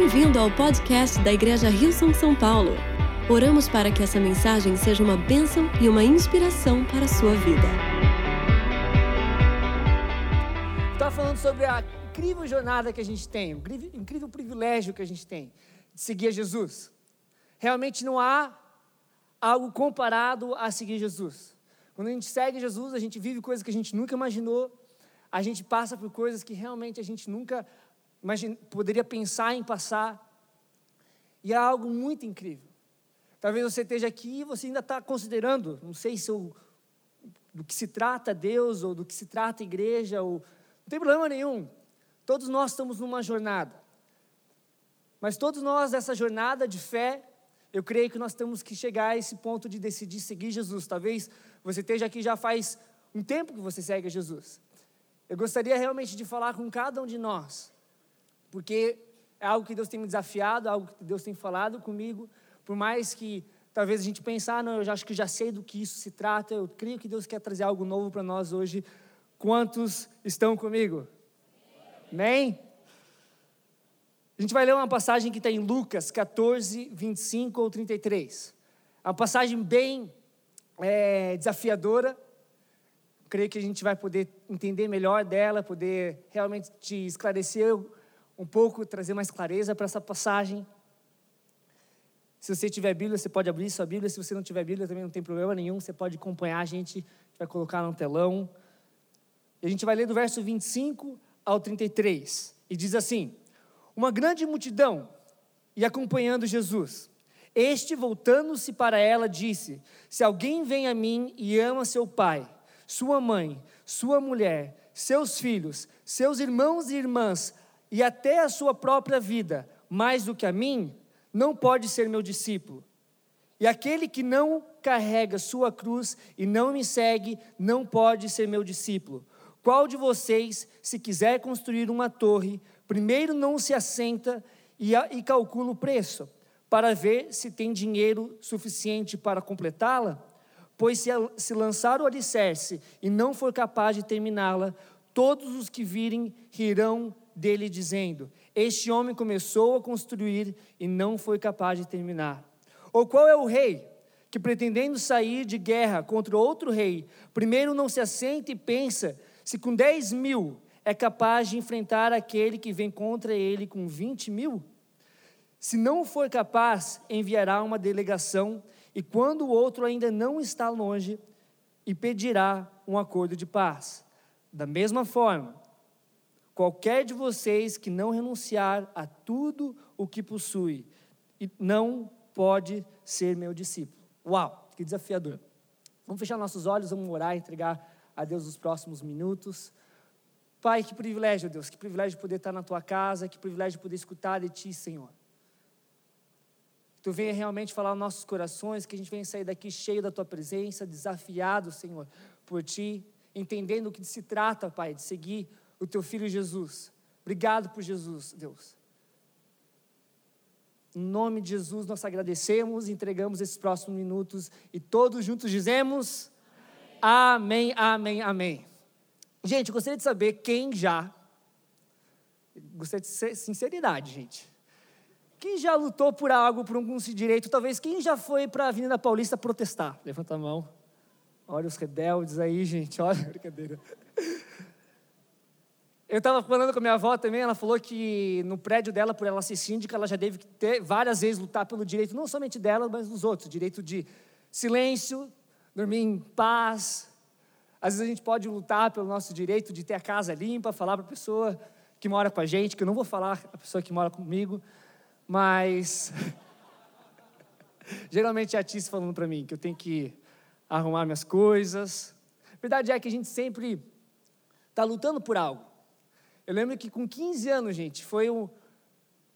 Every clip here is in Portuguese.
Bem-vindo ao podcast da Igreja Rio São São Paulo. Oramos para que essa mensagem seja uma bênção e uma inspiração para a sua vida. Estava falando sobre a incrível jornada que a gente tem, o incrível, privilégio que a gente tem de seguir Jesus. Realmente não há algo comparado a seguir Jesus. Quando a gente segue Jesus, a gente vive coisas que a gente nunca imaginou, a gente passa por coisas que realmente a gente nunca imagine, poderia pensar em passar. E é algo muito incrível. Talvez você esteja aqui e você ainda está considerando, não sei se eu, do que se trata Deus ou do que se trata igreja, ou, não tem problema nenhum. Todos nós estamos numa jornada. Mas todos nós, nessa jornada de fé, eu creio que nós temos que chegar a esse ponto de decidir seguir Jesus. Talvez você esteja aqui já faz um tempo que você segue Jesus. Eu gostaria realmente de falar com cada um de nós porque é algo que Deus tem me desafiado, algo que Deus tem falado comigo, por mais que talvez a gente pense, ah, não, eu já acho que já sei do que isso se trata, eu creio que Deus quer trazer algo novo para nós hoje. Quantos estão comigo? Amém? A gente vai ler uma passagem que está em Lucas 14, 25 ou 33. É uma passagem bem é, desafiadora. Creio que a gente vai poder entender melhor dela, poder realmente te esclarecer um pouco, trazer mais clareza para essa passagem. Se você tiver Bíblia, você pode abrir sua Bíblia. Se você não tiver Bíblia, também não tem problema nenhum. Você pode acompanhar a gente, vai colocar no telão. E a gente vai ler do verso 25 ao 33. E diz assim: Uma grande multidão e acompanhando Jesus. Este, voltando-se para ela, disse: Se alguém vem a mim e ama seu pai, sua mãe, sua mulher, seus filhos, seus irmãos e irmãs, e até a sua própria vida, mais do que a mim, não pode ser meu discípulo. E aquele que não carrega sua cruz e não me segue, não pode ser meu discípulo. Qual de vocês, se quiser construir uma torre, primeiro não se assenta e, e calcula o preço, para ver se tem dinheiro suficiente para completá-la? Pois se, se lançar o alicerce e não for capaz de terminá-la, todos os que virem rirão dele, dizendo: Este homem começou a construir e não foi capaz de terminar. Ou qual é o rei que, pretendendo sair de guerra contra outro rei, primeiro não se assenta e pensa se com 10 mil é capaz de enfrentar aquele que vem contra ele com 20 mil? Se não for capaz, enviará uma delegação, e quando o outro ainda não está longe, e pedirá um acordo de paz. Da mesma forma, Qualquer de vocês que não renunciar a tudo o que possui, não pode ser meu discípulo. Uau, que desafiador. Vamos fechar nossos olhos, vamos orar entregar a Deus os próximos minutos. Pai, que privilégio, Deus, que privilégio poder estar na tua casa, que privilégio poder escutar de ti, Senhor. Que tu venha realmente falar aos nossos corações, que a gente venha sair daqui cheio da tua presença, desafiado, Senhor, por ti, entendendo o que se trata, Pai, de seguir o teu filho Jesus. Obrigado por Jesus, Deus. Em nome de Jesus, nós agradecemos entregamos esses próximos minutos e todos juntos dizemos amém, amém, amém. amém. Gente, gostaria de saber quem já, gostaria de sinceridade, gente. Quem já lutou por algo, por algum direito? Talvez quem já foi para a Avenida Paulista protestar? Levanta a mão. Olha os rebeldes aí, gente. Olha, brincadeira. Eu estava falando com a minha avó também, ela falou que no prédio dela, por ela ser síndica, ela já teve que ter várias vezes lutar pelo direito, não somente dela, mas dos outros, direito de silêncio, dormir em paz. Às vezes a gente pode lutar pelo nosso direito de ter a casa limpa, falar para a pessoa que mora com a gente, que eu não vou falar a pessoa que mora comigo, mas geralmente é a Tice falando para mim que eu tenho que arrumar minhas coisas. A verdade é que a gente sempre está lutando por algo. Eu lembro que com 15 anos, gente, foi o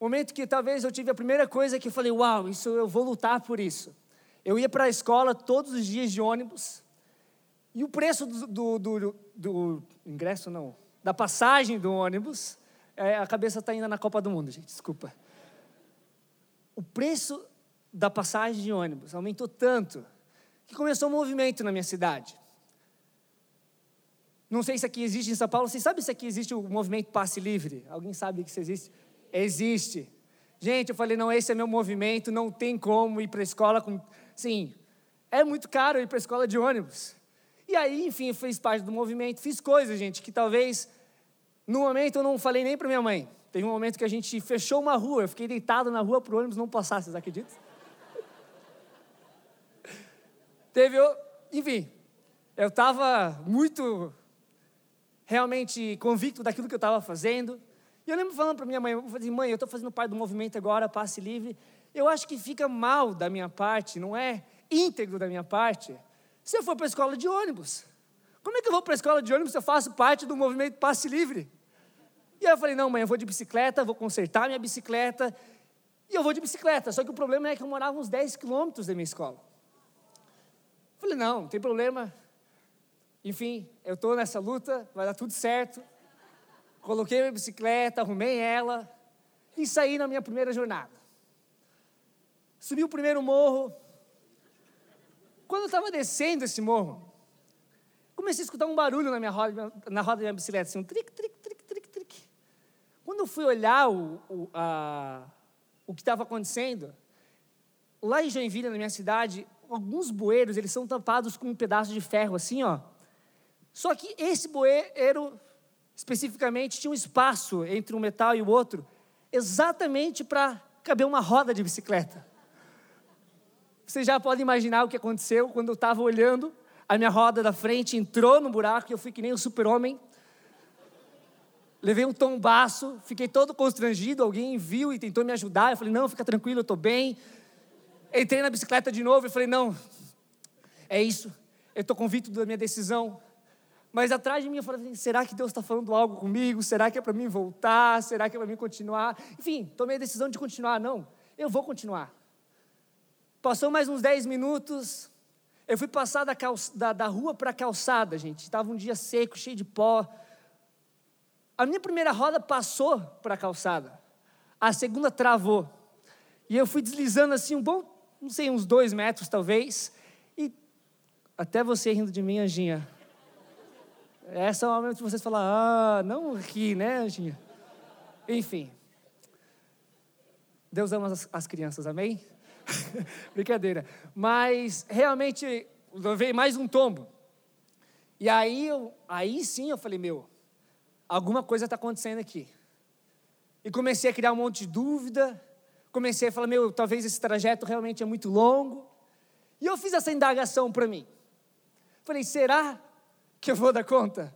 momento que talvez eu tive a primeira coisa que eu falei: Uau, isso eu vou lutar por isso. Eu ia para a escola todos os dias de ônibus, e o preço do, do, do, do ingresso, não, da passagem do ônibus, é, a cabeça está ainda na Copa do Mundo, gente, desculpa. O preço da passagem de ônibus aumentou tanto que começou um movimento na minha cidade. Não sei se aqui existe em São Paulo. Você sabe se aqui existe o movimento passe livre? Alguém sabe que isso existe? Existe. Gente, eu falei, não, esse é meu movimento, não tem como ir para a escola com. Sim, é muito caro ir para a escola de ônibus. E aí, enfim, eu fiz parte do movimento, fiz coisas, gente, que talvez no momento eu não falei nem para minha mãe. Teve um momento que a gente fechou uma rua, eu fiquei deitado na rua para o ônibus não passar, vocês acreditam? Teve, enfim, eu estava muito realmente convicto daquilo que eu estava fazendo. E eu lembro falando para minha mãe, eu falei, mãe, eu estou fazendo parte do movimento agora, passe livre. Eu acho que fica mal da minha parte, não é íntegro da minha parte, se eu for para a escola de ônibus. Como é que eu vou para a escola de ônibus se eu faço parte do movimento passe livre? E aí eu falei, não, mãe, eu vou de bicicleta, vou consertar minha bicicleta, e eu vou de bicicleta. Só que o problema é que eu morava uns 10 quilômetros da minha escola. Falei, não, não tem problema. Enfim, eu estou nessa luta, vai dar tudo certo. Coloquei minha bicicleta, arrumei ela e saí na minha primeira jornada. Subi o primeiro morro. Quando eu estava descendo esse morro, comecei a escutar um barulho na minha roda, na roda da minha bicicleta, assim, um tric, tric, tric, tric, tric. Quando eu fui olhar o, o, a, o que estava acontecendo, lá em Joinville, na minha cidade, alguns bueiros, eles são tampados com um pedaço de ferro, assim, ó. Só que esse bueiro, especificamente, tinha um espaço entre um metal e o outro, exatamente para caber uma roda de bicicleta. Você já pode imaginar o que aconteceu quando eu estava olhando, a minha roda da frente entrou no buraco e eu fui que nem um super-homem. Levei um tombaço, fiquei todo constrangido, alguém viu e tentou me ajudar. Eu falei, não, fica tranquilo, eu estou bem. Entrei na bicicleta de novo e falei, não, é isso, eu estou convicto da minha decisão. Mas atrás de mim eu falei assim, será que Deus está falando algo comigo? Será que é para mim voltar? Será que é para mim continuar? Enfim, tomei a decisão de continuar. Não, eu vou continuar. Passou mais uns 10 minutos, eu fui passar da, da, da rua para a calçada, gente. Estava um dia seco, cheio de pó. A minha primeira roda passou para a calçada, a segunda travou. E eu fui deslizando assim um bom, não sei, uns dois metros talvez. E até você rindo de mim, Anjinha. Essa é o momento que vocês falam, ah, não ri, né, Anjinha? Enfim. Deus ama as, as crianças, amém? Brincadeira. Mas realmente veio mais um tombo. E aí, eu, aí sim eu falei, meu, alguma coisa está acontecendo aqui. E comecei a criar um monte de dúvida. Comecei a falar, meu, talvez esse trajeto realmente é muito longo. E eu fiz essa indagação para mim. Falei, será que eu vou dar conta?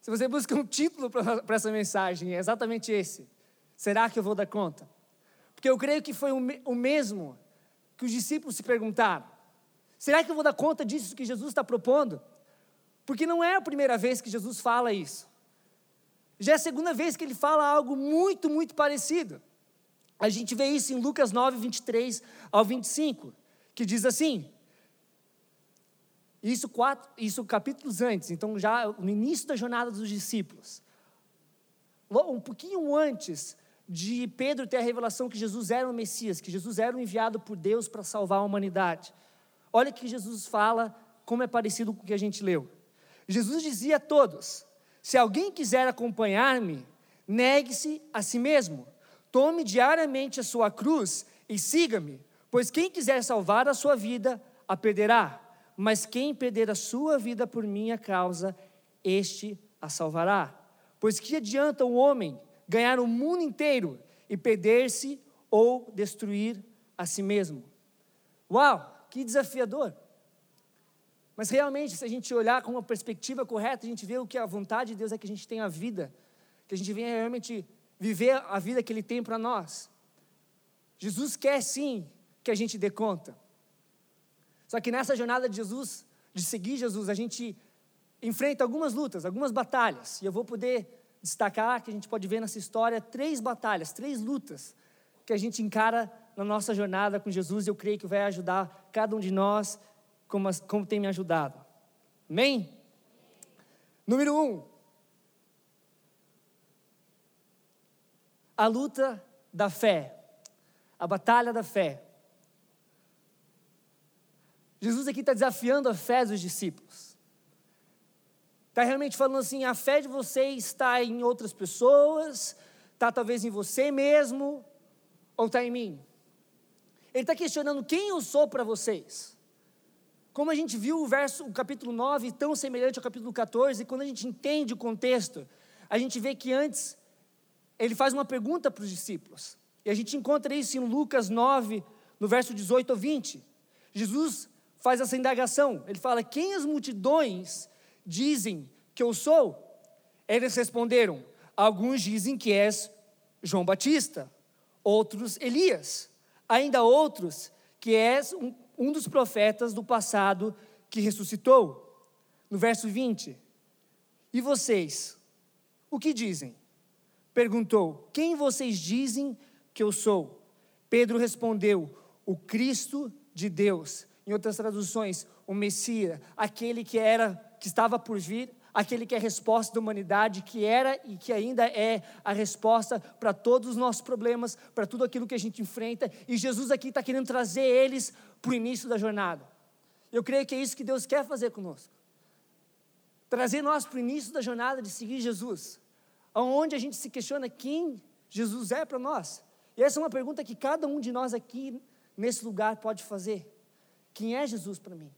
Se você busca um título para essa mensagem, é exatamente esse. Será que eu vou dar conta? Porque eu creio que foi o mesmo que os discípulos se perguntaram. Será que eu vou dar conta disso que Jesus está propondo? Porque não é a primeira vez que Jesus fala isso. Já é a segunda vez que ele fala algo muito, muito parecido. A gente vê isso em Lucas 9, 23 ao 25, que diz assim: isso, quatro, isso capítulos antes, então já no início da jornada dos discípulos. Um pouquinho antes de Pedro ter a revelação que Jesus era o Messias, que Jesus era o enviado por Deus para salvar a humanidade. Olha que Jesus fala, como é parecido com o que a gente leu. Jesus dizia a todos: Se alguém quiser acompanhar-me, negue-se a si mesmo, tome diariamente a sua cruz e siga-me, pois quem quiser salvar a sua vida, a perderá mas quem perder a sua vida por minha causa, este a salvará. Pois que adianta o homem ganhar o mundo inteiro e perder-se ou destruir a si mesmo? Uau, que desafiador! Mas realmente, se a gente olhar com uma perspectiva correta, a gente vê o que a vontade de Deus é que a gente tenha a vida, que a gente venha realmente viver a vida que Ele tem para nós. Jesus quer sim que a gente dê conta. Só que nessa jornada de Jesus, de seguir Jesus, a gente enfrenta algumas lutas, algumas batalhas. E eu vou poder destacar que a gente pode ver nessa história três batalhas, três lutas que a gente encara na nossa jornada com Jesus. E eu creio que vai ajudar cada um de nós como, como tem me ajudado. Amém? Número um. A luta da fé. A batalha da fé. Jesus aqui está desafiando a fé dos discípulos. Está realmente falando assim: a fé de vocês está em outras pessoas, está talvez em você mesmo, ou está em mim? Ele está questionando quem eu sou para vocês. Como a gente viu o verso, o capítulo 9, tão semelhante ao capítulo 14, quando a gente entende o contexto, a gente vê que antes ele faz uma pergunta para os discípulos. E a gente encontra isso em Lucas 9, no verso 18 ou 20. Jesus faz essa indagação. Ele fala: Quem as multidões dizem que eu sou? Eles responderam: Alguns dizem que és João Batista, outros Elias, ainda outros que és um, um dos profetas do passado que ressuscitou. No verso 20: E vocês, o que dizem? Perguntou: Quem vocês dizem que eu sou? Pedro respondeu: O Cristo de Deus. Em outras traduções, o Messias, aquele que era, que estava por vir, aquele que é a resposta da humanidade, que era e que ainda é a resposta para todos os nossos problemas, para tudo aquilo que a gente enfrenta. E Jesus aqui está querendo trazer eles para o início da jornada. Eu creio que é isso que Deus quer fazer conosco. Trazer nós para o início da jornada de seguir Jesus, onde a gente se questiona quem Jesus é para nós. E essa é uma pergunta que cada um de nós aqui nesse lugar pode fazer. Quem é Jesus para mim?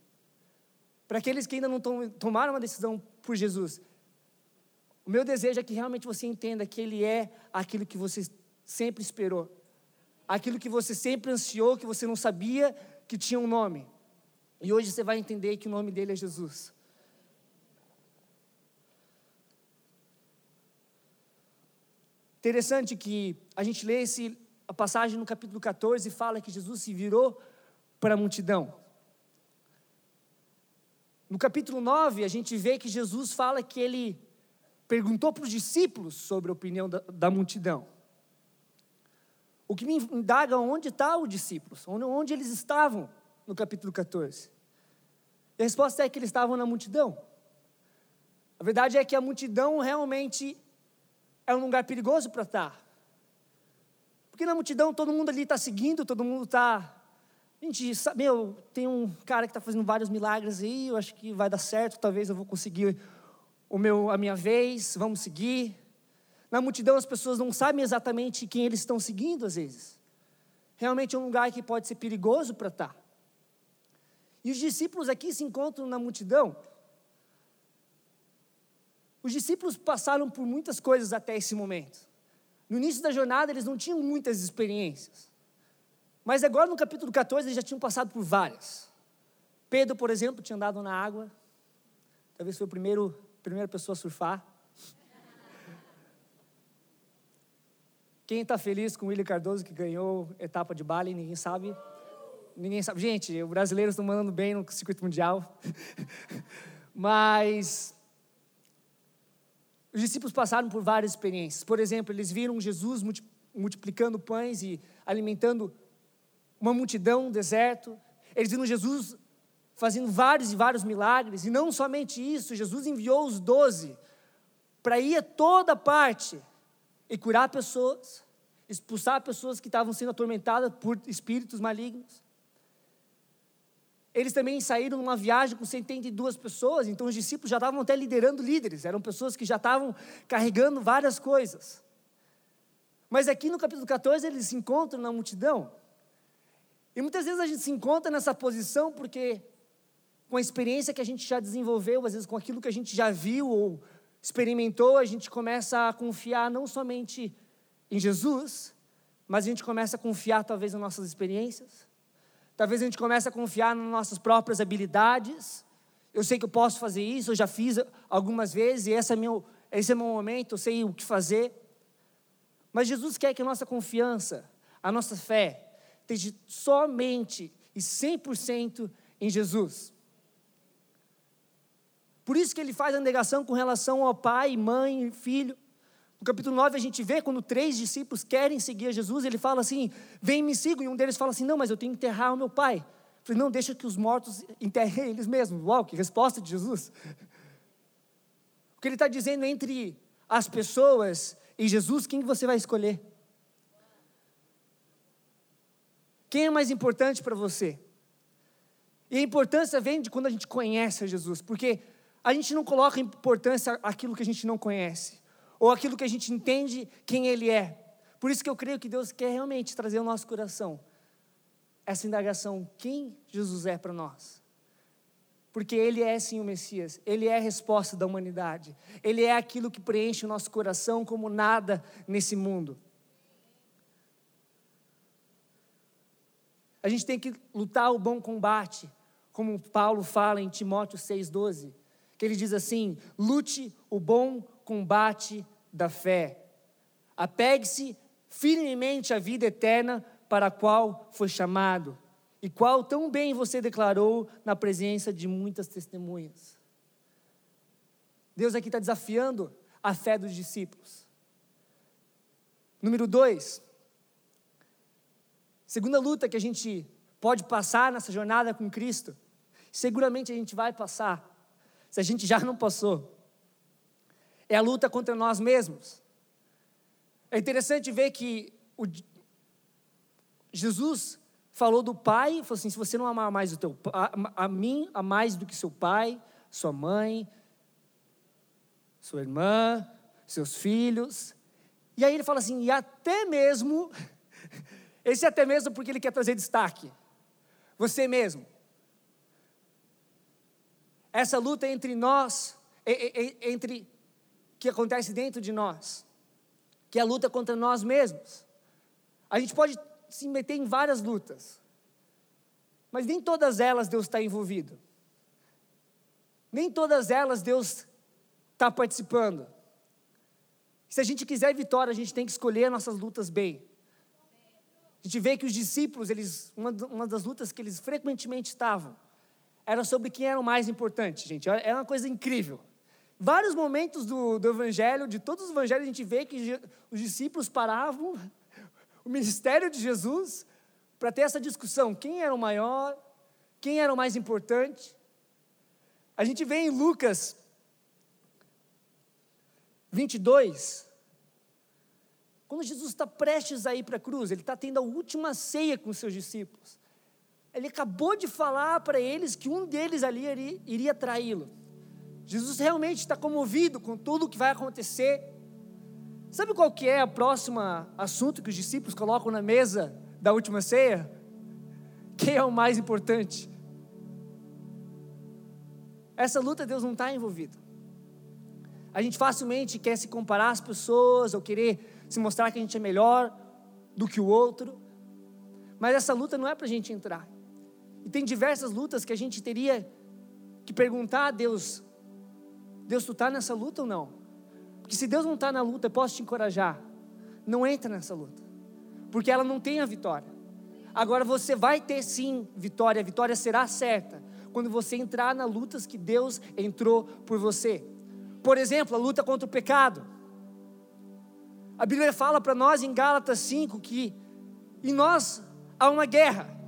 Para aqueles que ainda não tomaram uma decisão por Jesus, o meu desejo é que realmente você entenda que Ele é aquilo que você sempre esperou, aquilo que você sempre ansiou, que você não sabia que tinha um nome. E hoje você vai entender que o nome dele é Jesus. Interessante que a gente lê esse, a passagem no capítulo 14 e fala que Jesus se virou para a multidão. No capítulo 9, a gente vê que Jesus fala que ele perguntou para os discípulos sobre a opinião da, da multidão. O que me indaga onde estão os discípulos, onde, onde eles estavam no capítulo 14. E a resposta é que eles estavam na multidão. A verdade é que a multidão realmente é um lugar perigoso para estar. Porque na multidão todo mundo ali está seguindo, todo mundo está Gente, meu, tem um cara que está fazendo vários milagres aí, eu acho que vai dar certo, talvez eu vou conseguir o meu, a minha vez, vamos seguir. Na multidão as pessoas não sabem exatamente quem eles estão seguindo às vezes. Realmente é um lugar que pode ser perigoso para estar. Tá. E os discípulos aqui se encontram na multidão. Os discípulos passaram por muitas coisas até esse momento. No início da jornada eles não tinham muitas experiências. Mas agora no capítulo 14 eles já tinham passado por várias. Pedro, por exemplo, tinha andado na água. Talvez foi a primeiro, primeira pessoa a surfar. Quem está feliz com o William Cardoso que ganhou etapa de Bali, ninguém sabe. Ninguém sabe. Gente, os brasileiros estão mandando bem no circuito mundial. Mas os discípulos passaram por várias experiências. Por exemplo, eles viram Jesus multiplicando pães e alimentando uma multidão no deserto, eles viram Jesus fazendo vários e vários milagres, e não somente isso, Jesus enviou os doze para ir a toda parte e curar pessoas, expulsar pessoas que estavam sendo atormentadas por espíritos malignos. Eles também saíram numa viagem com 72 pessoas, então os discípulos já estavam até liderando líderes, eram pessoas que já estavam carregando várias coisas. Mas aqui no capítulo 14 eles se encontram na multidão, e muitas vezes a gente se encontra nessa posição porque, com a experiência que a gente já desenvolveu, às vezes com aquilo que a gente já viu ou experimentou, a gente começa a confiar não somente em Jesus, mas a gente começa a confiar talvez nas nossas experiências, talvez a gente comece a confiar nas nossas próprias habilidades. Eu sei que eu posso fazer isso, eu já fiz algumas vezes, e esse é, meu, esse é meu momento, eu sei o que fazer. Mas Jesus quer que a nossa confiança, a nossa fé, esteja somente e 100% em Jesus. Por isso que ele faz a negação com relação ao pai, mãe e filho. No capítulo 9 a gente vê quando três discípulos querem seguir a Jesus, ele fala assim: vem me sigam. E um deles fala assim: não, mas eu tenho que enterrar o meu pai. Eu falei, não, deixa que os mortos enterrem eles mesmos. Uau, que resposta de Jesus. O que ele está dizendo entre as pessoas e Jesus, quem você vai escolher? Quem é mais importante para você? E a importância vem de quando a gente conhece a Jesus, porque a gente não coloca importância aquilo que a gente não conhece, ou aquilo que a gente entende quem Ele é. Por isso que eu creio que Deus quer realmente trazer ao nosso coração essa indagação: quem Jesus é para nós? Porque Ele é sim o Messias, Ele é a resposta da humanidade, Ele é aquilo que preenche o nosso coração como nada nesse mundo. A gente tem que lutar o bom combate, como Paulo fala em Timóteo 6,12, que ele diz assim: lute o bom combate da fé, apegue-se firmemente à vida eterna para a qual foi chamado, e qual tão bem você declarou na presença de muitas testemunhas. Deus aqui está desafiando a fé dos discípulos. Número dois, Segunda luta que a gente pode passar nessa jornada com Cristo, seguramente a gente vai passar, se a gente já não passou, é a luta contra nós mesmos. É interessante ver que o, Jesus falou do pai, falou assim: se você não amar mais o teu a, a mim, a mais do que seu pai, sua mãe, sua irmã, seus filhos. E aí ele fala assim: e até mesmo esse é até mesmo porque ele quer trazer destaque. Você mesmo. Essa luta entre nós, entre que acontece dentro de nós, que é a luta contra nós mesmos. A gente pode se meter em várias lutas, mas nem todas elas Deus está envolvido. Nem todas elas Deus está participando. Se a gente quiser vitória, a gente tem que escolher nossas lutas bem. A gente vê que os discípulos, eles, uma, uma das lutas que eles frequentemente estavam, era sobre quem era o mais importante, gente. É uma coisa incrível. Vários momentos do, do Evangelho, de todos os Evangelhos, a gente vê que os discípulos paravam o ministério de Jesus para ter essa discussão: quem era o maior, quem era o mais importante. A gente vê em Lucas 22, quando Jesus está prestes a ir para a cruz, ele está tendo a última ceia com os seus discípulos. Ele acabou de falar para eles que um deles ali iria, iria traí-lo. Jesus realmente está comovido com tudo o que vai acontecer. Sabe qual que é o próximo assunto que os discípulos colocam na mesa da última ceia? Quem é o mais importante? Essa luta Deus não está envolvido. A gente facilmente quer se comparar às pessoas ou querer se mostrar que a gente é melhor do que o outro. Mas essa luta não é para a gente entrar. E tem diversas lutas que a gente teria que perguntar a Deus: Deus, tu está nessa luta ou não? Porque se Deus não está na luta, eu posso te encorajar. Não entra nessa luta, porque ela não tem a vitória. Agora você vai ter sim vitória, a vitória será certa quando você entrar nas lutas que Deus entrou por você. Por exemplo, a luta contra o pecado. A Bíblia fala para nós em Gálatas 5 que em nós há uma guerra.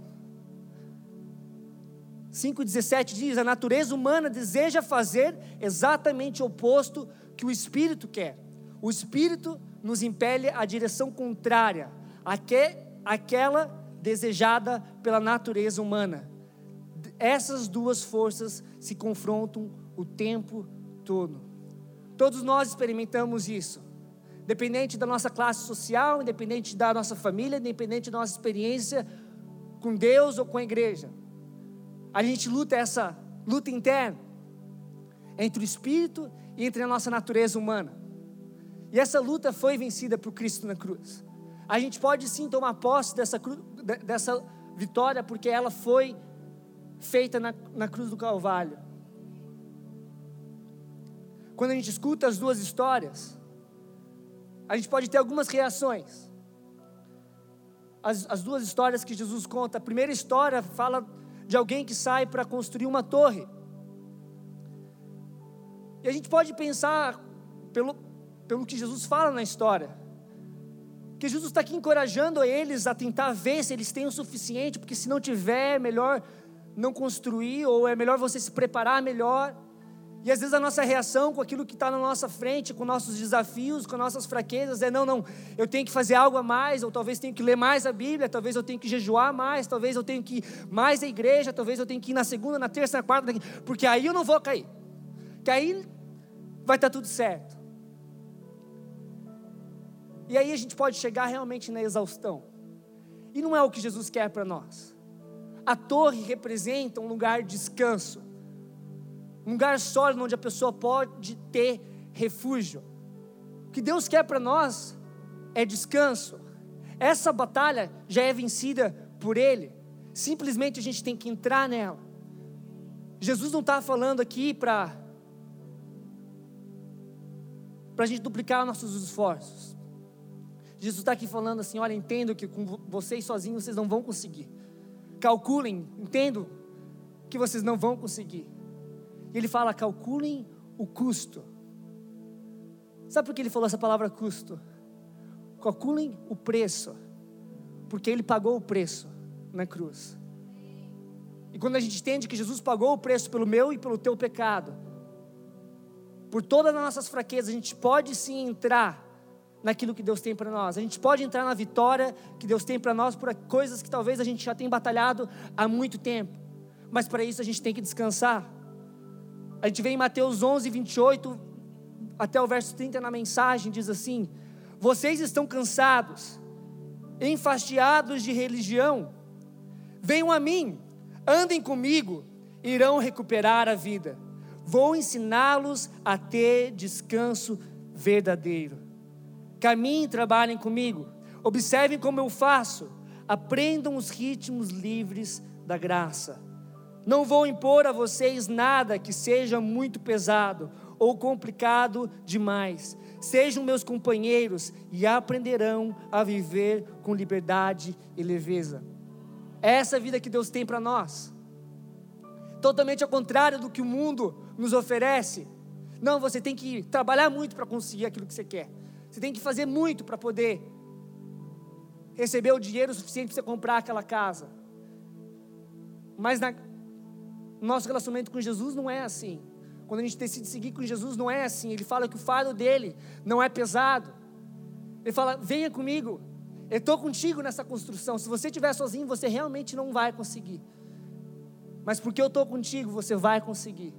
5,17 diz: A natureza humana deseja fazer exatamente o oposto que o espírito quer. O espírito nos impele à direção contrária, àquela desejada pela natureza humana. Essas duas forças se confrontam o tempo todo. Todos nós experimentamos isso. Independente da nossa classe social, independente da nossa família, independente da nossa experiência com Deus ou com a igreja. A gente luta essa luta interna entre o espírito e entre a nossa natureza humana. E essa luta foi vencida por Cristo na cruz. A gente pode sim tomar posse dessa, dessa vitória, porque ela foi feita na, na cruz do Calvário. Quando a gente escuta as duas histórias, a gente pode ter algumas reações. As, as duas histórias que Jesus conta. A primeira história fala de alguém que sai para construir uma torre. E a gente pode pensar, pelo, pelo que Jesus fala na história, que Jesus está aqui encorajando eles a tentar ver se eles têm o suficiente, porque se não tiver, é melhor não construir, ou é melhor você se preparar melhor. E às vezes a nossa reação com aquilo que está na nossa frente, com nossos desafios, com nossas fraquezas, é: não, não, eu tenho que fazer algo a mais, ou talvez tenho que ler mais a Bíblia, talvez eu tenho que jejuar mais, talvez eu tenho que ir mais à igreja, talvez eu tenha que ir na segunda, na terça, na quarta, porque aí eu não vou cair, que aí vai estar tá tudo certo. E aí a gente pode chegar realmente na exaustão. E não é o que Jesus quer para nós. A torre representa um lugar de descanso, um lugar sólido onde a pessoa pode ter refúgio. O que Deus quer para nós é descanso. Essa batalha já é vencida por Ele. Simplesmente a gente tem que entrar nela. Jesus não está falando aqui para para a gente duplicar nossos esforços. Jesus está aqui falando assim: olha, entendo que com vocês sozinhos vocês não vão conseguir. Calculem, entendo que vocês não vão conseguir. E ele fala: calculem o custo. Sabe por que ele falou essa palavra custo? Calculem o preço, porque ele pagou o preço na cruz. E quando a gente entende que Jesus pagou o preço pelo meu e pelo teu pecado, por todas as nossas fraquezas, a gente pode sim entrar naquilo que Deus tem para nós. A gente pode entrar na vitória que Deus tem para nós por coisas que talvez a gente já tenha batalhado há muito tempo. Mas para isso a gente tem que descansar. A gente vê em Mateus 11, 28 até o verso 30 na mensagem, diz assim: Vocês estão cansados, enfastiados de religião, venham a mim, andem comigo, irão recuperar a vida. Vou ensiná-los a ter descanso verdadeiro. Caminhem trabalhem comigo. Observem como eu faço. Aprendam os ritmos livres da graça. Não vou impor a vocês nada que seja muito pesado ou complicado demais. Sejam meus companheiros e aprenderão a viver com liberdade e leveza. É essa vida que Deus tem para nós. Totalmente ao contrário do que o mundo nos oferece. Não, você tem que trabalhar muito para conseguir aquilo que você quer. Você tem que fazer muito para poder receber o dinheiro suficiente para você comprar aquela casa. Mas na, nosso relacionamento com Jesus não é assim. Quando a gente decide seguir com Jesus, não é assim. Ele fala que o fardo dele não é pesado. Ele fala: venha comigo, eu estou contigo nessa construção. Se você estiver sozinho, você realmente não vai conseguir. Mas porque eu estou contigo, você vai conseguir.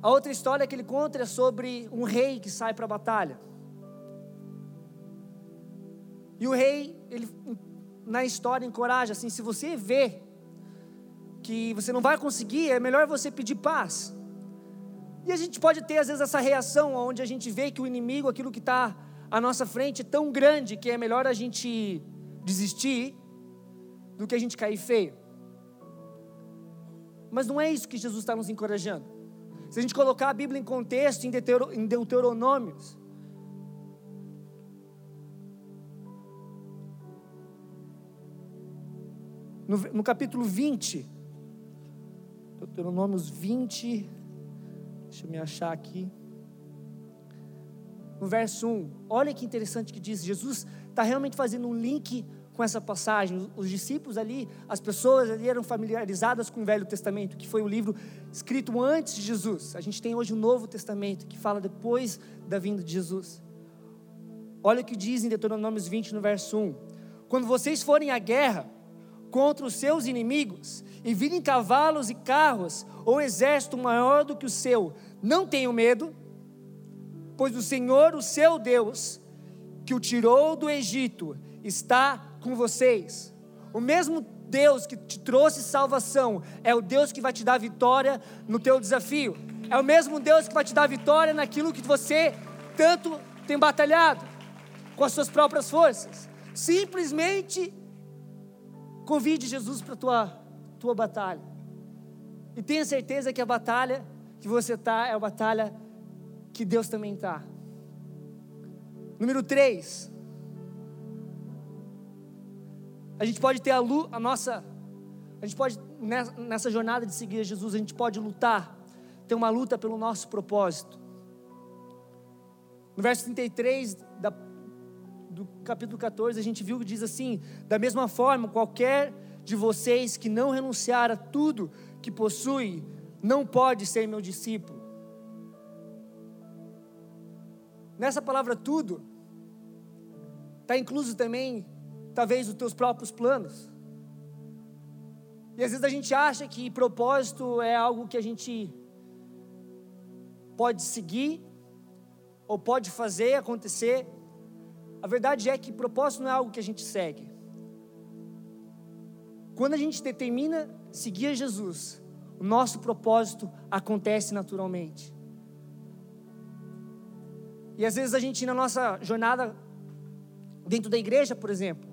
A outra história que ele conta é sobre um rei que sai para a batalha. E o rei, ele, na história, encoraja assim: se você vê que você não vai conseguir, é melhor você pedir paz. E a gente pode ter, às vezes, essa reação onde a gente vê que o inimigo, aquilo que está à nossa frente, é tão grande que é melhor a gente desistir do que a gente cair feio. Mas não é isso que Jesus está nos encorajando. Se a gente colocar a Bíblia em contexto, em, Deutero, em Deuteronômios, no, no capítulo 20, Deuteronômios 20, deixa eu me achar aqui. No verso 1, olha que interessante que diz: Jesus está realmente fazendo um link com essa passagem. Os discípulos ali, as pessoas ali eram familiarizadas com o Velho Testamento, que foi um livro escrito antes de Jesus. A gente tem hoje o Novo Testamento, que fala depois da vinda de Jesus. Olha o que diz em Deuteronômio 20, no verso 1: Quando vocês forem à guerra contra os seus inimigos e virem cavalos e carros ou exército maior do que o seu, não tenham medo, pois o Senhor, o seu Deus, que o tirou do Egito, está com vocês. O mesmo Deus que te trouxe salvação é o Deus que vai te dar vitória no teu desafio. É o mesmo Deus que vai te dar vitória naquilo que você tanto tem batalhado com as suas próprias forças. Simplesmente convide Jesus para a tua, tua batalha. E tenha certeza que a batalha que você está é a batalha que Deus também está. Número 3. A gente pode ter a, a nossa, a gente pode, nessa, nessa jornada de seguir Jesus, a gente pode lutar, ter uma luta pelo nosso propósito. No verso 33 da, do capítulo 14, a gente viu que diz assim: da mesma forma, qualquer de vocês que não renunciar a tudo que possui, não pode ser meu discípulo. Nessa palavra tudo, está incluso também talvez os teus próprios planos. E às vezes a gente acha que propósito é algo que a gente pode seguir ou pode fazer acontecer A verdade é que propósito não é algo que a gente segue. Quando a gente determina seguir a Jesus, o nosso propósito acontece naturalmente. E às vezes a gente, na nossa jornada dentro da igreja, por exemplo,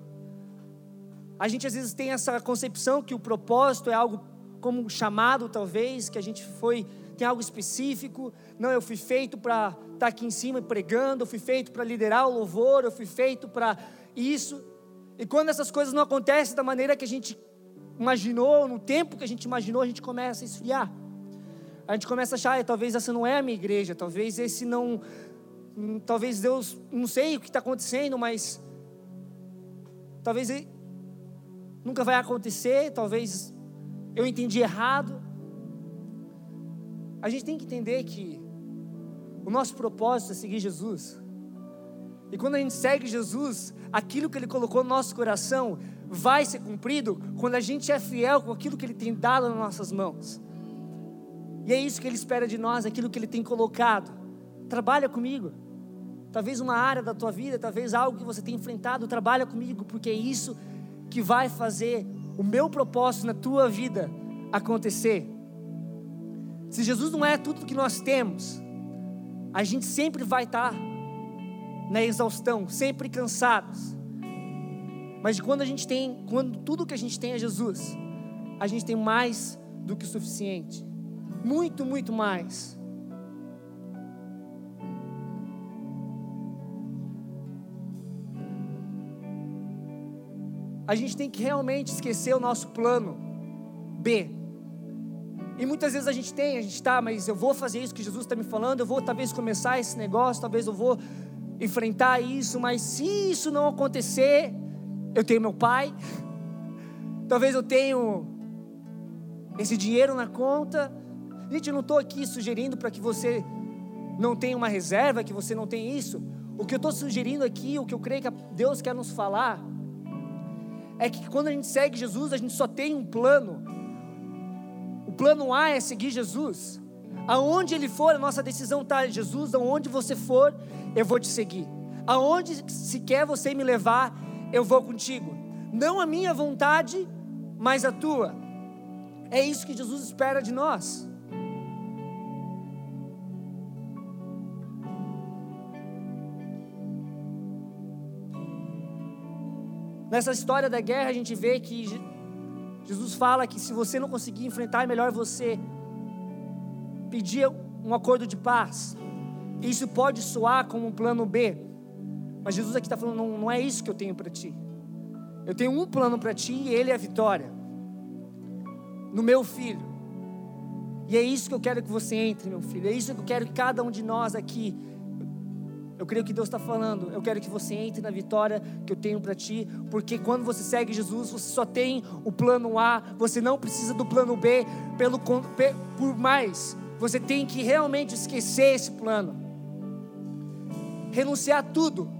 a gente às vezes tem essa concepção que o propósito é algo como um chamado, talvez, que a gente foi, tem algo específico. Não, eu fui feito para estar tá aqui em cima pregando, eu fui feito para liderar o louvor, eu fui feito para isso. E quando essas coisas não acontecem da maneira que a gente imaginou, no tempo que a gente imaginou, a gente começa a esfriar. A gente começa a achar, talvez essa não é a minha igreja, talvez esse não, talvez Deus, não sei o que está acontecendo, mas talvez nunca vai acontecer, talvez eu entendi errado. A gente tem que entender que o nosso propósito é seguir Jesus. E quando a gente segue Jesus, aquilo que Ele colocou no nosso coração vai ser cumprido quando a gente é fiel com aquilo que Ele tem dado nas nossas mãos. E é isso que Ele espera de nós, aquilo que Ele tem colocado. Trabalha comigo. Talvez uma área da tua vida, talvez algo que você tem enfrentado, trabalha comigo, porque é isso que vai fazer o meu propósito na tua vida acontecer. Se Jesus não é tudo que nós temos, a gente sempre vai estar na exaustão, sempre cansados. Mas quando a gente tem, quando tudo que a gente tem é Jesus, a gente tem mais do que o suficiente. Muito, muito mais. a gente tem que realmente esquecer o nosso plano B. E muitas vezes a gente tem, a gente está, mas eu vou fazer isso que Jesus está me falando, eu vou talvez começar esse negócio, talvez eu vou enfrentar isso, mas se isso não acontecer, eu tenho meu pai, talvez eu tenho esse dinheiro na conta. Gente, eu não estou aqui sugerindo para que você não tenha uma reserva, que você não tenha isso. O que eu estou sugerindo aqui, o que eu creio que Deus quer nos falar, é que quando a gente segue Jesus, a gente só tem um plano. Plano A é seguir Jesus. Aonde ele for, a nossa decisão está, Jesus, aonde você for, eu vou te seguir. Aonde se quer você me levar, eu vou contigo. Não a minha vontade, mas a tua. É isso que Jesus espera de nós. Nessa história da guerra, a gente vê que Jesus fala que se você não conseguir enfrentar, é melhor você pedir um acordo de paz. Isso pode soar como um plano B, mas Jesus aqui está falando: não, não é isso que eu tenho para ti. Eu tenho um plano para ti e ele é a vitória no meu filho. E é isso que eu quero que você entre, meu filho. É isso que eu quero que cada um de nós aqui eu creio que Deus está falando. Eu quero que você entre na vitória que eu tenho para ti, porque quando você segue Jesus, você só tem o plano A, você não precisa do plano B. Pelo por mais, você tem que realmente esquecer esse plano, renunciar a tudo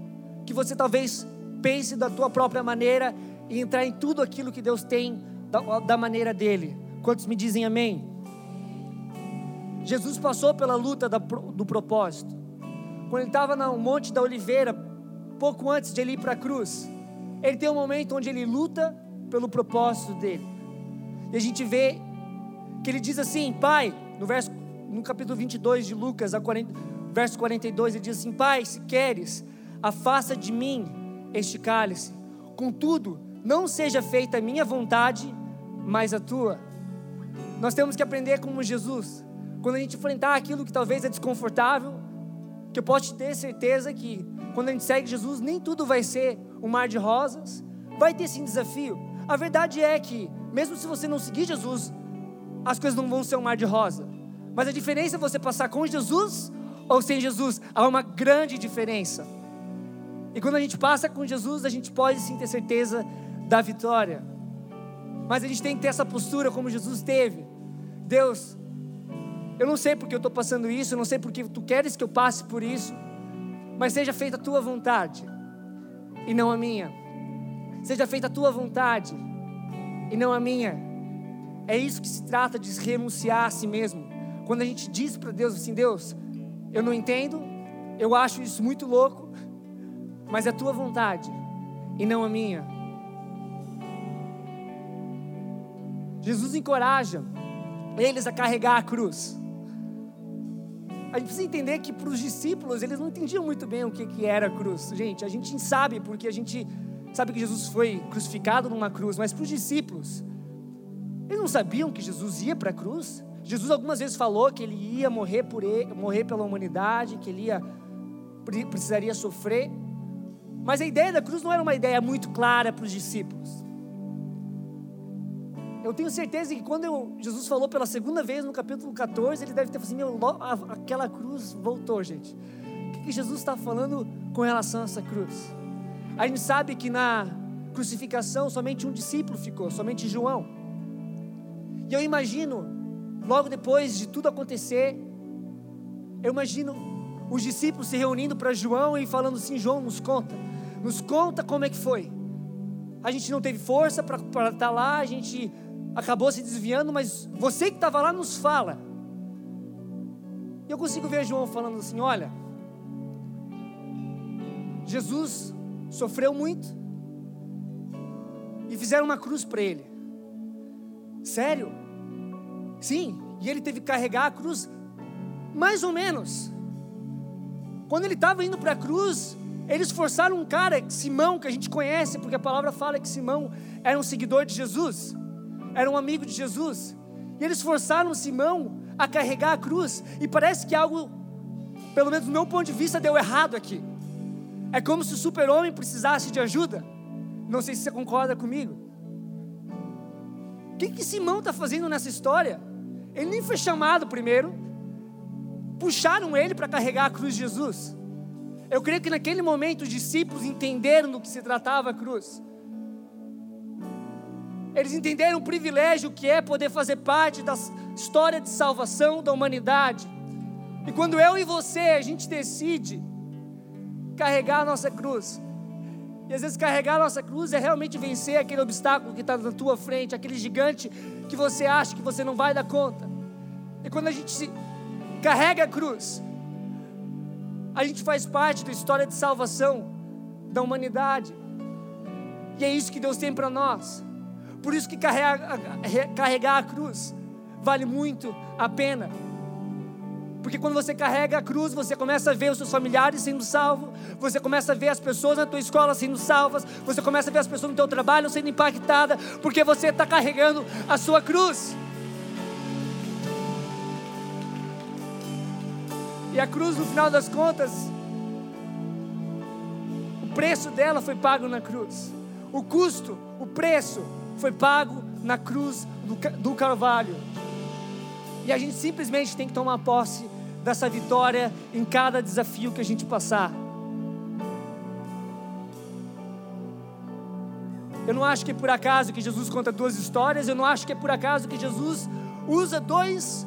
que você talvez pense da tua própria maneira e entrar em tudo aquilo que Deus tem da, da maneira dele. Quantos me dizem amém? Jesus passou pela luta da, do propósito quando ele estava no Monte da Oliveira, pouco antes de ele ir para a cruz, ele tem um momento onde ele luta pelo propósito dele. E a gente vê que ele diz assim: Pai, no, verso, no capítulo 22 de Lucas, 40, verso 42, ele diz assim: Pai, se queres, afasta de mim este cálice, contudo, não seja feita a minha vontade, mas a tua. Nós temos que aprender como Jesus. Quando a gente enfrentar aquilo que talvez é desconfortável, que eu posso te ter certeza que quando a gente segue Jesus, nem tudo vai ser um mar de rosas, vai ter sim desafio. A verdade é que, mesmo se você não seguir Jesus, as coisas não vão ser um mar de rosa. Mas a diferença é você passar com Jesus ou sem Jesus. Há uma grande diferença. E quando a gente passa com Jesus, a gente pode sim ter certeza da vitória. Mas a gente tem que ter essa postura como Jesus teve. Deus, eu não sei porque eu estou passando isso, eu não sei porque tu queres que eu passe por isso, mas seja feita a tua vontade e não a minha. Seja feita a tua vontade e não a minha. É isso que se trata de renunciar a si mesmo. Quando a gente diz para Deus assim: Deus, eu não entendo, eu acho isso muito louco, mas é a tua vontade e não a minha. Jesus encoraja eles a carregar a cruz. A gente precisa entender que para os discípulos, eles não entendiam muito bem o que, que era a cruz. Gente, a gente sabe porque a gente sabe que Jesus foi crucificado numa cruz, mas para os discípulos, eles não sabiam que Jesus ia para a cruz. Jesus algumas vezes falou que ele ia morrer por ele, morrer pela humanidade, que ele ia precisaria sofrer. Mas a ideia da cruz não era uma ideia muito clara para os discípulos. Eu tenho certeza que quando eu, Jesus falou pela segunda vez no capítulo 14, ele deve ter falado assim: meu, aquela cruz voltou, gente. O que, que Jesus está falando com relação a essa cruz? A gente sabe que na crucificação somente um discípulo ficou, somente João. E eu imagino, logo depois de tudo acontecer, eu imagino os discípulos se reunindo para João e falando assim: João, nos conta, nos conta como é que foi. A gente não teve força para estar tá lá, a gente acabou se desviando, mas você que estava lá nos fala. E eu consigo ver João falando assim: olha, Jesus sofreu muito e fizeram uma cruz para ele. Sério? Sim, e ele teve que carregar a cruz, mais ou menos. Quando ele estava indo para a cruz, eles forçaram um cara, Simão, que a gente conhece, porque a palavra fala que Simão era um seguidor de Jesus era um amigo de Jesus. E eles forçaram Simão a carregar a cruz. E parece que algo, pelo menos do meu ponto de vista, deu errado aqui. É como se o super-homem precisasse de ajuda. Não sei se você concorda comigo. O que, que Simão está fazendo nessa história? Ele nem foi chamado primeiro. Puxaram ele para carregar a cruz de Jesus. Eu creio que naquele momento os discípulos entenderam do que se tratava a cruz. Eles entenderam o privilégio que é poder fazer parte da história de salvação da humanidade. E quando eu e você, a gente decide carregar a nossa cruz, e às vezes carregar a nossa cruz é realmente vencer aquele obstáculo que está na tua frente, aquele gigante que você acha que você não vai dar conta. E quando a gente se carrega a cruz, a gente faz parte da história de salvação da humanidade. E é isso que Deus tem para nós. Por isso que carregar, carregar a cruz vale muito a pena. Porque quando você carrega a cruz, você começa a ver os seus familiares sendo salvos, você começa a ver as pessoas na tua escola sendo salvas, você começa a ver as pessoas no teu trabalho sendo impactadas, porque você está carregando a sua cruz. E a cruz, no final das contas, o preço dela foi pago na cruz. O custo, o preço foi pago na cruz do, Carvalho. E a gente simplesmente tem que tomar posse dessa vitória em cada desafio que a gente passar. Eu não acho que é por acaso que Jesus conta duas histórias, eu não acho que é por acaso que Jesus usa dois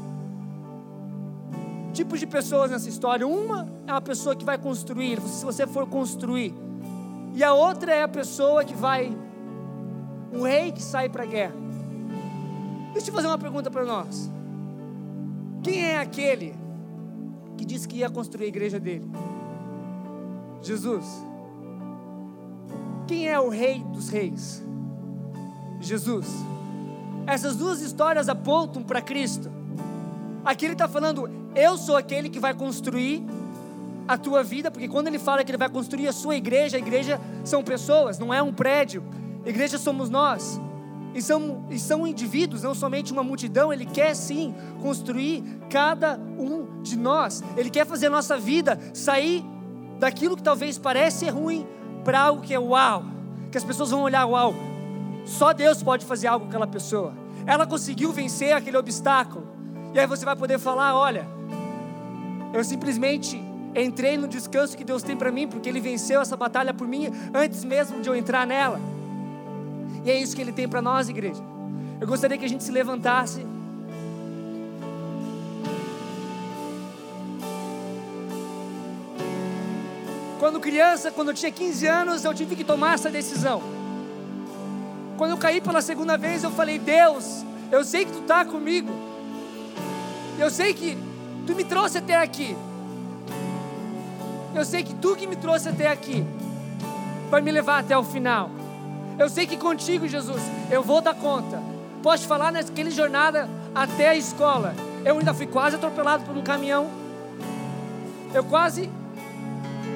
tipos de pessoas nessa história. Uma é a pessoa que vai construir, se você for construir, e a outra é a pessoa que vai um rei que sai para a guerra. Deixa eu fazer uma pergunta para nós. Quem é aquele que disse que ia construir a igreja dele? Jesus. Quem é o rei dos reis? Jesus. Essas duas histórias apontam para Cristo. Aqui ele está falando, eu sou aquele que vai construir a tua vida, porque quando ele fala que ele vai construir a sua igreja, a igreja são pessoas, não é um prédio, Igreja somos nós. E são, e são indivíduos, não somente uma multidão. Ele quer sim construir cada um de nós. Ele quer fazer a nossa vida sair daquilo que talvez parece ruim para algo que é uau. Que as pessoas vão olhar, uau, só Deus pode fazer algo com aquela pessoa. Ela conseguiu vencer aquele obstáculo. E aí você vai poder falar: olha, eu simplesmente entrei no descanso que Deus tem para mim, porque Ele venceu essa batalha por mim antes mesmo de eu entrar nela. E é isso que Ele tem para nós, igreja. Eu gostaria que a gente se levantasse. Quando criança, quando eu tinha 15 anos, eu tive que tomar essa decisão. Quando eu caí pela segunda vez, eu falei: Deus, eu sei que tu está comigo. Eu sei que tu me trouxe até aqui. Eu sei que tu que me trouxe até aqui. vai me levar até o final. Eu sei que contigo, Jesus, eu vou dar conta. Posso falar naquela jornada até a escola. Eu ainda fui quase atropelado por um caminhão. Eu quase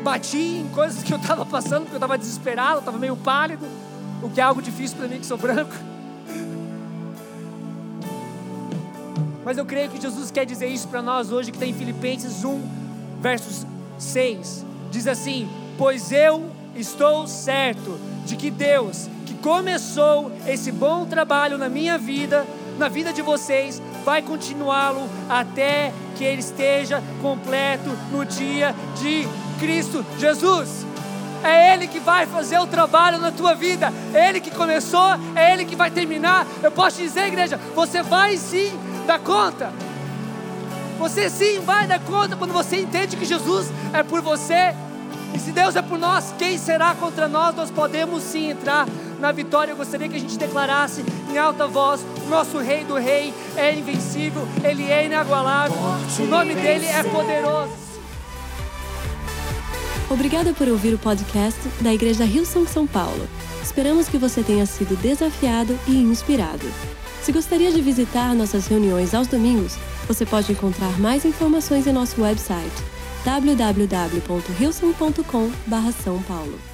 bati em coisas que eu estava passando, porque eu estava desesperado, eu estava meio pálido, o que é algo difícil para mim que sou branco. Mas eu creio que Jesus quer dizer isso para nós hoje, que tem em Filipenses 1, versos 6. Diz assim: Pois eu estou certo de que Deus, que começou esse bom trabalho na minha vida, na vida de vocês, vai continuá-lo até que ele esteja completo no dia de Cristo Jesus. É Ele que vai fazer o trabalho na tua vida. É Ele que começou, é Ele que vai terminar. Eu posso dizer, igreja, você vai sim dar conta. Você sim vai dar conta quando você entende que Jesus é por você. E se Deus é por nós, quem será contra nós? Nós podemos sim entrar na vitória. Eu gostaria que a gente declarasse em alta voz: nosso Rei do Rei é invencível, Ele é inagualável, o nome dele é poderoso. Obrigada por ouvir o podcast da Igreja Rio São São Paulo. Esperamos que você tenha sido desafiado e inspirado. Se gostaria de visitar nossas reuniões aos domingos, você pode encontrar mais informações em nosso website www.rilson.com/são paulo.